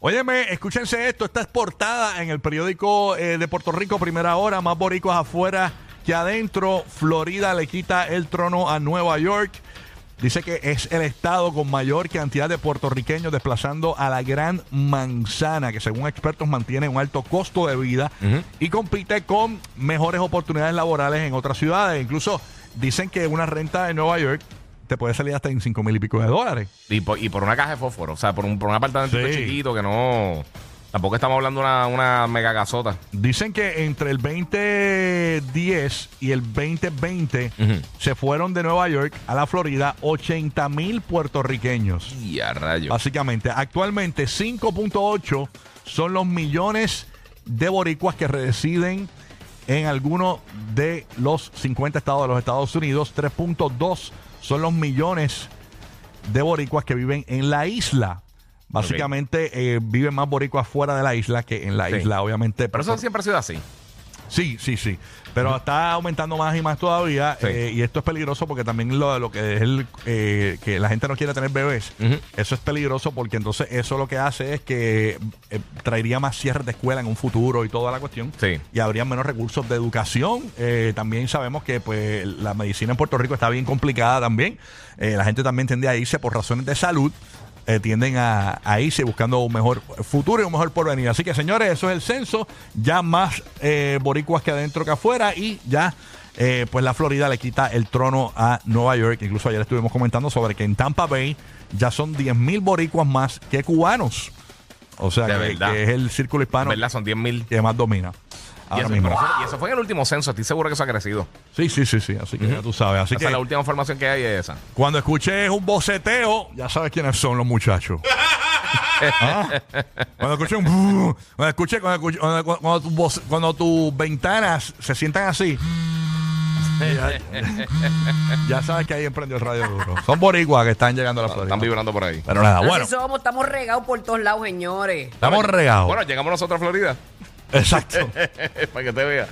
Óyeme, escúchense esto. Esta es portada en el periódico eh, de Puerto Rico, primera hora. Más boricuas afuera que adentro. Florida le quita el trono a Nueva York. Dice que es el estado con mayor cantidad de puertorriqueños desplazando a la gran manzana, que según expertos mantiene un alto costo de vida y compite con mejores oportunidades laborales en otras ciudades. Incluso dicen que una renta en Nueva York te puede salir hasta en 5 mil y pico de dólares. Y por, y por una caja de fósforo, o sea, por un, por un apartamento Sí. chiquito que no. Tampoco estamos hablando de una, una mega gasota. Dicen que entre el 2010 y el 2020 Ujú. se fueron de Nueva York a la Florida 80 mil puertorriqueños. Y a rayo. Básicamente, actualmente 5.8 son los millones de boricuas que residen en alguno de los 50 estados de los Estados Unidos. 3.2 son los millones de boricuas que viven en la isla. Básicamente eh, viven más boricuas fuera de la isla que en la Sí. isla, obviamente. Pero eso siempre ha sido así. Sí, sí, sí. Pero está aumentando más y más todavía. Sí. eh, y esto es peligroso porque también lo, lo que es el eh, que la gente no quiere tener bebés. Eso es peligroso porque entonces eso lo que hace es que eh, traería más cierres de escuela en un futuro y toda la cuestión. Sí. Y habría menos recursos de educación. Eh, también sabemos que pues la medicina en Puerto Rico está bien complicada también. La gente también tiende a irse por razones de salud. Eh, tienden a, a irse buscando un mejor futuro y un mejor porvenir. Así que, señores, eso es el censo. Ya más eh, boricuas que adentro que afuera. Y ya, eh, pues la Florida le quita el trono a Nueva York. Incluso ayer estuvimos comentando sobre que en Tampa Bay ya son 10.000 boricuas más que cubanos. O sea, De que, es el círculo hispano ¿Verdad? Son 10 mil. que más domina. Y eso, mismo. pero eso- y eso fue en el último censo. Estoy seguro que eso ha crecido. Sí, sí, sí, sí. Así que ya tú sabes. Así Esa que es la última información que hay es esa. cuando escuches un boceteo, ya sabes quiénes son los muchachos. Ah. Cuando escuches un cuando escuche cuando, escuche- cuando, cuando tu voce- cuando tus ventanas se sientan así. Ya, ya sabes que ahí emprendió el radio duro. Son boricuas que están llegando a la Florida. Están vibrando por ahí. Pero nada, bueno, somos, estamos regados por todos lados, señores. estamos regados. Bueno, llegamos nosotros a Florida. Exacto. para que te vea.